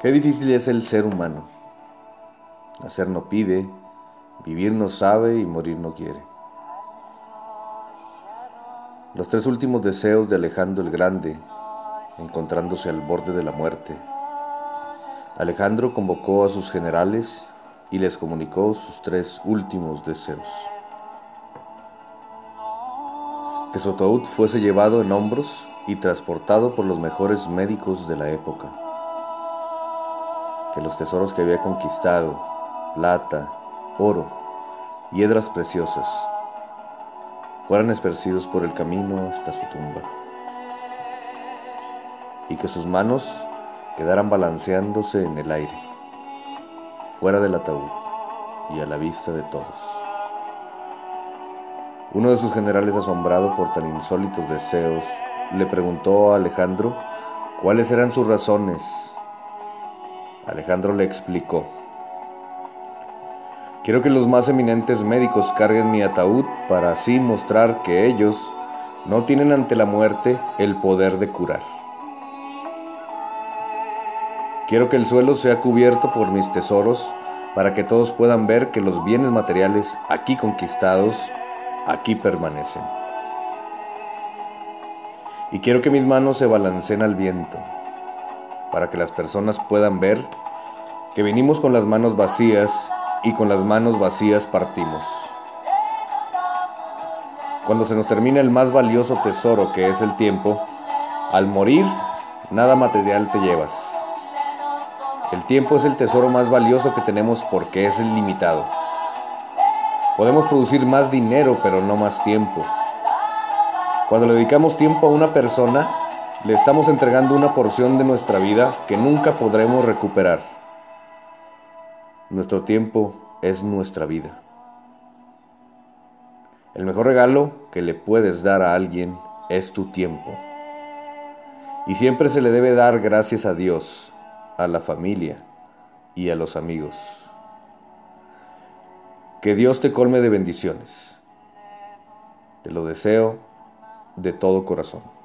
Qué difícil es el ser humano. Nacer no pide, vivir no sabe y morir no quiere. Los tres últimos deseos de Alejandro el Grande, encontrándose al borde de la muerte. Alejandro convocó a sus generales y les comunicó sus tres últimos deseos. Que su ataúd fuese llevado en hombros y transportado por los mejores médicos de la época que los tesoros que había conquistado, plata, oro, hiedras preciosas, fueran esparcidos por el camino hasta su tumba, y que sus manos quedaran balanceándose en el aire, fuera del ataúd y a la vista de todos. Uno de sus generales, asombrado por tan insólitos deseos, le preguntó a Alejandro cuáles eran sus razones Alejandro le explicó. Quiero que los más eminentes médicos carguen mi ataúd para así mostrar que ellos no tienen ante la muerte el poder de curar. Quiero que el suelo sea cubierto por mis tesoros para que todos puedan ver que los bienes materiales aquí conquistados, aquí permanecen. Y quiero que mis manos se balanceen al viento para que las personas puedan ver que venimos con las manos vacías y con las manos vacías partimos. Cuando se nos termina el más valioso tesoro que es el tiempo, al morir, nada material te llevas. El tiempo es el tesoro más valioso que tenemos porque es limitado. Podemos producir más dinero, pero no más tiempo. Cuando le dedicamos tiempo a una persona, le estamos entregando una porción de nuestra vida que nunca podremos recuperar. Nuestro tiempo es nuestra vida. El mejor regalo que le puedes dar a alguien es tu tiempo. Y siempre se le debe dar gracias a Dios, a la familia y a los amigos. Que Dios te colme de bendiciones. Te lo deseo de todo corazón.